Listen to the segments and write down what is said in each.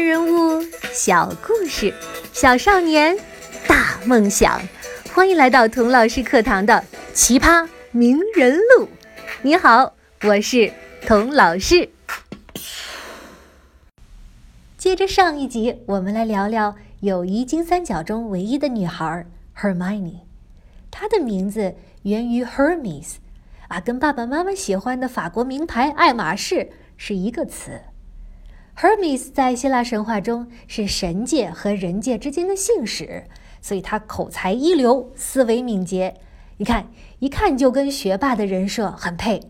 人物，小故事，小少年，大梦想。欢迎来到童老师课堂的奇葩名人录。你好，我是童老师。接着上一集，我们来聊聊友谊金三角中唯一的女孩 Hermione。她的名字源于 Hermes，啊，跟爸爸妈妈喜欢的法国名牌爱马仕是一个词。Hermes 在希腊神话中是神界和人界之间的信使，所以他口才一流，思维敏捷。你看，一看就跟学霸的人设很配。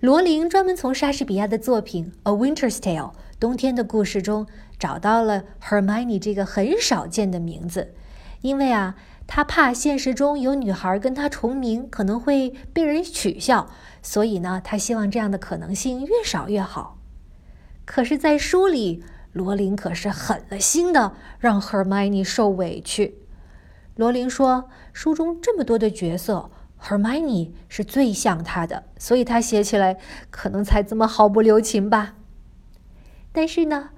罗琳专门从莎士比亚的作品《A Winter's Tale》冬天的故事中找到了 Hermione 这个很少见的名字，因为啊，他怕现实中有女孩跟他重名可能会被人取笑，所以呢，他希望这样的可能性越少越好。可是，在书里，罗琳可是狠了心的让 Hermione 受委屈。罗琳说：“书中这么多的角色，Hermione 是最像他的，所以他写起来可能才这么毫不留情吧。”但是呢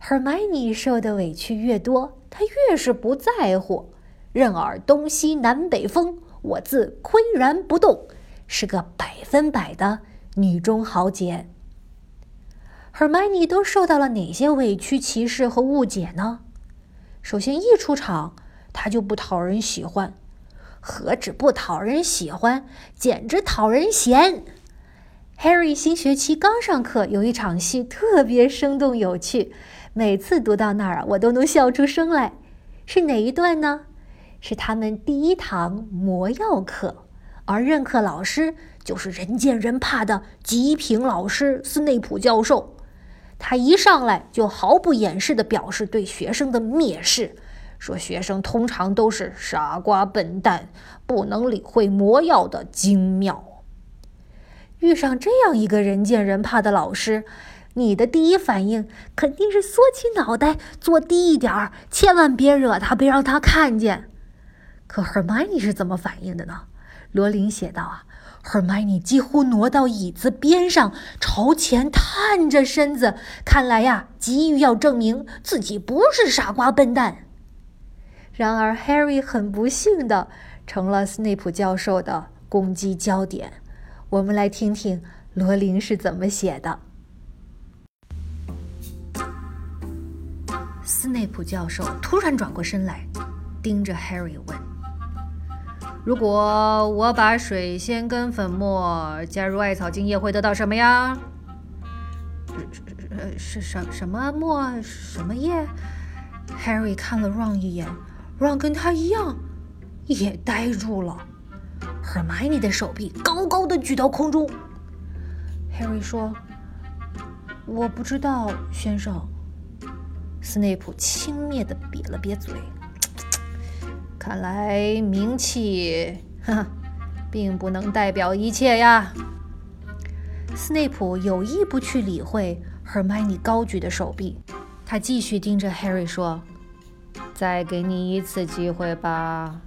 ，Hermione 受的委屈越多，他越是不在乎，任尔东西南北风，我自岿然不动，是个百分百的女中豪杰。Hermione 都受到了哪些委屈、歧视和误解呢？首先，一出场，她就不讨人喜欢，何止不讨人喜欢，简直讨人嫌。Harry 新学期刚上课，有一场戏特别生动有趣，每次读到那儿，我都能笑出声来。是哪一段呢？是他们第一堂魔药课，而任课老师就是人见人怕的极品老师斯内普教授。他一上来就毫不掩饰地表示对学生的蔑视，说学生通常都是傻瓜笨蛋，不能理会魔药的精妙。遇上这样一个人见人怕的老师，你的第一反应肯定是缩起脑袋，坐低一点儿，千万别惹他，别让他看见。可 Hermione 是怎么反应的呢？罗琳写道啊。Hermione 几乎挪到椅子边上，朝前探着身子，看来呀，急于要证明自己不是傻瓜笨蛋。然而，Harry 很不幸的成了斯内普教授的攻击焦点。我们来听听罗琳是怎么写的。斯内普教授突然转过身来，盯着 Harry 问。如果我把水仙根粉末加入艾草精液，会得到什么呀？呃，是什什么末什么液？Harry 看了 Ron 一眼，Ron 跟他一样，也呆住了。Hermione 的手臂高高的举到空中。Harry 说：“我不知道，先生。”斯内普轻蔑的瘪了瘪嘴。看来名气，哼，并不能代表一切呀。斯内普有意不去理会 Hermione 高举的手臂，他继续盯着 Harry 说：“再给你一次机会吧。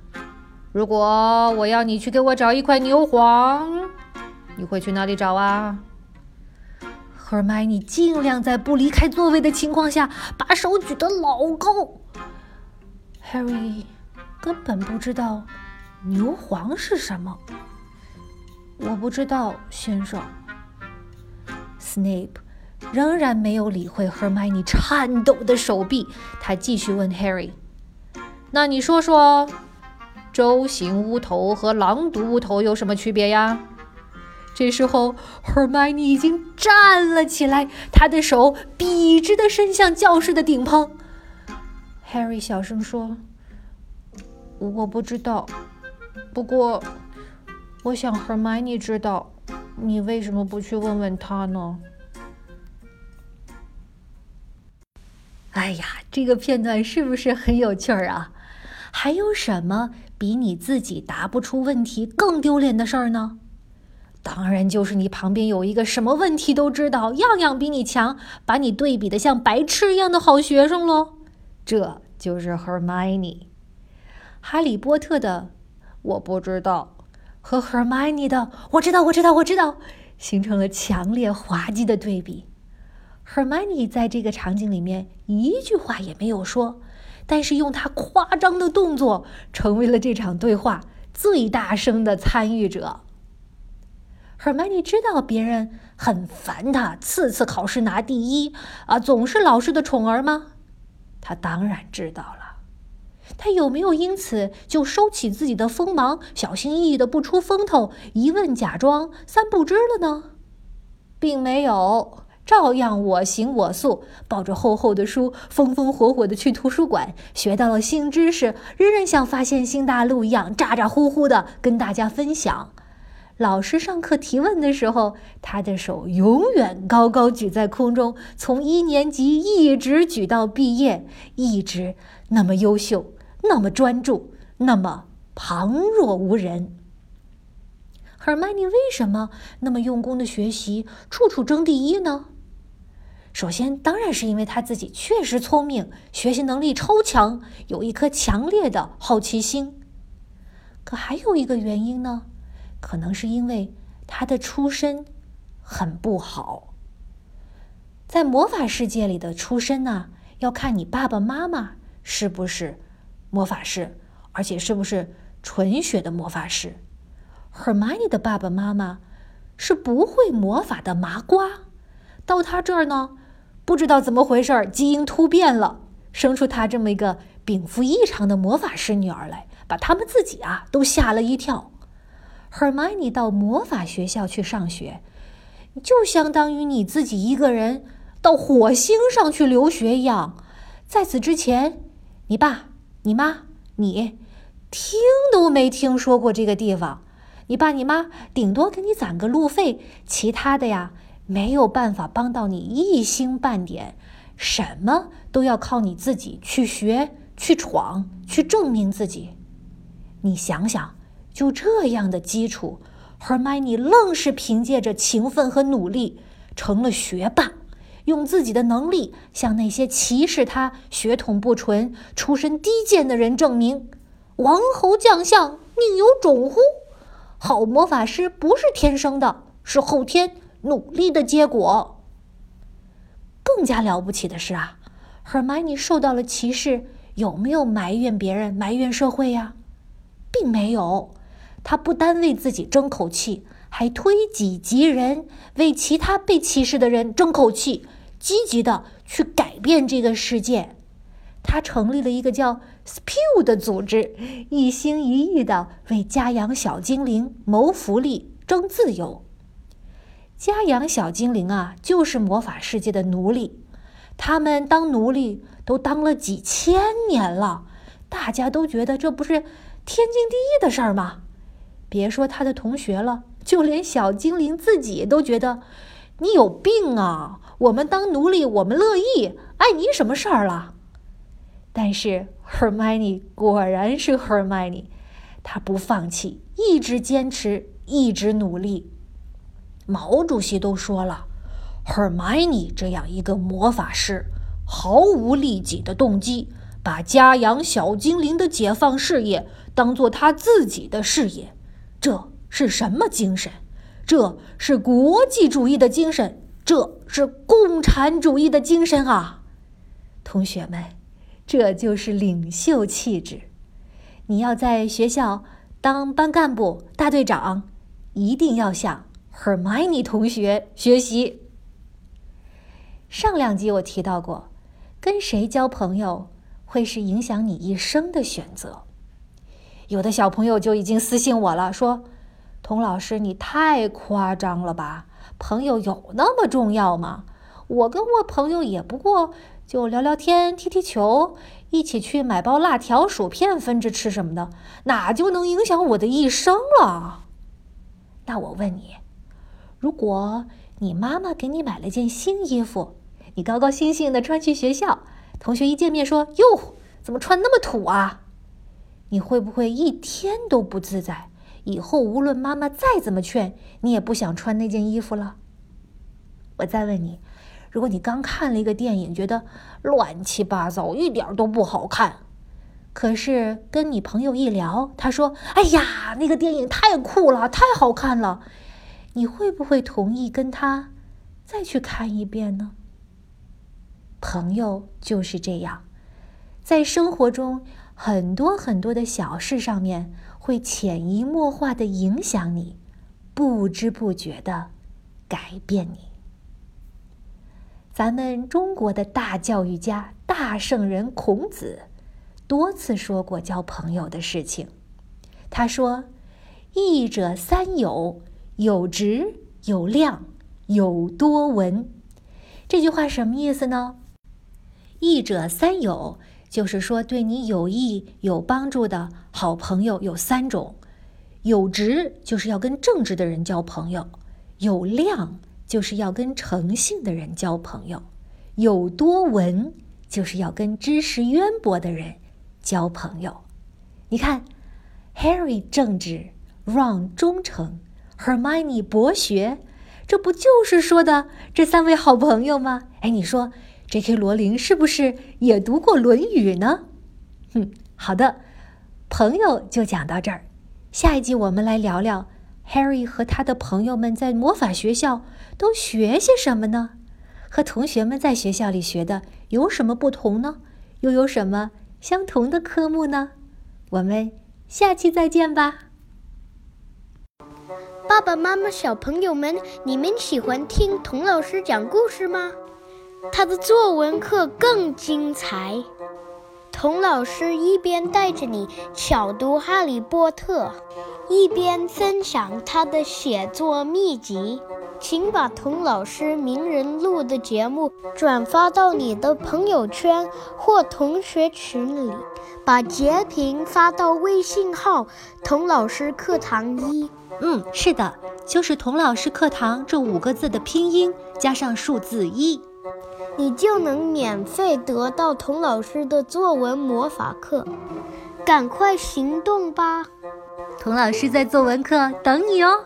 如果我要你去给我找一块牛黄，你会去哪里找啊？”Hermione 尽量在不离开座位的情况下，把手举得老高。Harry。根本不知道牛黄是什么。我不知道，先生。Snape 仍然没有理会 Hermione 颤抖的手臂，他继续问 Harry：“ 那你说说，舟形乌头和狼毒乌头有什么区别呀？”这时候，Hermione 已经站了起来，他的手笔直的伸向教室的顶棚。Harry 小声说。我不知道，不过我想 Hermione 知道。你为什么不去问问他呢？哎呀，这个片段是不是很有趣儿啊？还有什么比你自己答不出问题更丢脸的事儿呢？当然就是你旁边有一个什么问题都知道、样样比你强、把你对比的像白痴一样的好学生喽。这就是 Hermione。哈利波特的我不知道，和 Hermione 的我知道，我知道，我知道，形成了强烈滑稽的对比。Hermione 在这个场景里面一句话也没有说，但是用她夸张的动作成为了这场对话最大声的参与者。Hermione 知道别人很烦他，次次考试拿第一啊，总是老师的宠儿吗？他当然知道了。他有没有因此就收起自己的锋芒，小心翼翼的不出风头，一问假装三不知了呢？并没有。照样我行我素，抱着厚厚的书，风风火火的去图书馆，学到了新知识，仍然像发现新大陆一样咋咋呼呼的跟大家分享。老师上课提问的时候，他的手永远高高举在空中，从一年级一直举到毕业，一直那么优秀，那么专注，那么旁若无人。Hermione 为什么那么用功的学习，处处争第一呢？首先，当然是因为他自己确实聪明，学习能力超强，有一颗强烈的好奇心。可还有一个原因呢，可能是因为他的出身很不好。在魔法世界里的出身呢，要看你爸爸妈妈是不是魔法师，而且是不是纯血的魔法师。Hermione 的爸爸妈妈是不会魔法的麻瓜，到他这儿呢。不知道怎么回事儿，基因突变了，生出他这么一个禀赋异常的魔法师女儿来，把他们自己啊都吓了一跳。Hermione 到魔法学校去上学，就相当于你自己一个人到火星上去留学一样。在此之前，你爸、你妈、你听都没听说过这个地方。你爸、你妈顶多给你攒个路费，其他的呀。没有办法帮到你一星半点，什么都要靠你自己去学、去闯、去证明自己。你想想，就这样的基础，Hermione 愣是凭借着勤奋和努力成了学霸，用自己的能力向那些歧视他、血统不纯、出身低贱的人证明：王侯将相宁有种乎？好魔法师不是天生的，是后天。努力的结果。更加了不起的是啊，Hermione 受到了歧视，有没有埋怨别人、埋怨社会呀？并没有，他不单为自己争口气，还推己及人，为其他被歧视的人争口气，积极的去改变这个世界。他成立了一个叫 Spew 的组织，一心一意的为家养小精灵谋福利、争自由。家养小精灵啊，就是魔法世界的奴隶，他们当奴隶都当了几千年了，大家都觉得这不是天经地义的事儿吗？别说他的同学了，就连小精灵自己都觉得你有病啊！我们当奴隶，我们乐意，碍你什么事儿了？但是 Hermione 果然是 Hermione，他不放弃，一直坚持，一直努力。毛主席都说了，Hermione 这样一个魔法师，毫无利己的动机，把家养小精灵的解放事业当做他自己的事业，这是什么精神？这是国际主义的精神，这是共产主义的精神啊！同学们，这就是领袖气质。你要在学校当班干部、大队长，一定要向。Hermione 同学学习。上两集我提到过，跟谁交朋友会是影响你一生的选择。有的小朋友就已经私信我了，说：“童老师，你太夸张了吧？朋友有那么重要吗？我跟我朋友也不过就聊聊天、踢踢球，一起去买包辣条、薯片分着吃什么的，哪就能影响我的一生了？”那我问你。如果你妈妈给你买了件新衣服，你高高兴兴的穿去学校，同学一见面说：“哟，怎么穿那么土啊？”你会不会一天都不自在？以后无论妈妈再怎么劝，你也不想穿那件衣服了？我再问你，如果你刚看了一个电影，觉得乱七八糟，一点都不好看，可是跟你朋友一聊，他说：“哎呀，那个电影太酷了，太好看了。”你会不会同意跟他再去看一遍呢？朋友就是这样，在生活中很多很多的小事上面，会潜移默化的影响你，不知不觉的改变你。咱们中国的大教育家、大圣人孔子，多次说过交朋友的事情。他说：“益者三友，有直，有量，有多闻。”这句话什么意思呢？益者三友，就是说对你有益、有帮助的好朋友有三种：有直，就是要跟正直的人交朋友；有量，就是要跟诚信的人交朋友；有多闻，就是要跟知识渊博的人交朋友。你看，Harry 正直，Ron 忠诚，Hermione 博学。这不就是说的这三位好朋友吗？哎，你说，J.K. 罗琳是不是也读过《论语》呢？哼，好的，朋友就讲到这儿。下一集我们来聊聊 Harry 和他的朋友们在魔法学校都学些什么呢？和同学们在学校里学的有什么不同呢？又有什么相同的科目呢？我们下期再见吧。爸爸妈妈、小朋友们，你们喜欢听童老师讲故事吗？他的作文课更精彩。童老师一边带着你巧读《哈利波特》，一边分享他的写作秘籍。请把童老师名人录的节目转发到你的朋友圈或同学群里，把截屏发到微信号“童老师课堂一”。嗯，是的，就是“童老师课堂”这五个字的拼音加上数字一，你就能免费得到童老师的作文魔法课。赶快行动吧，童老师在作文课等你哦。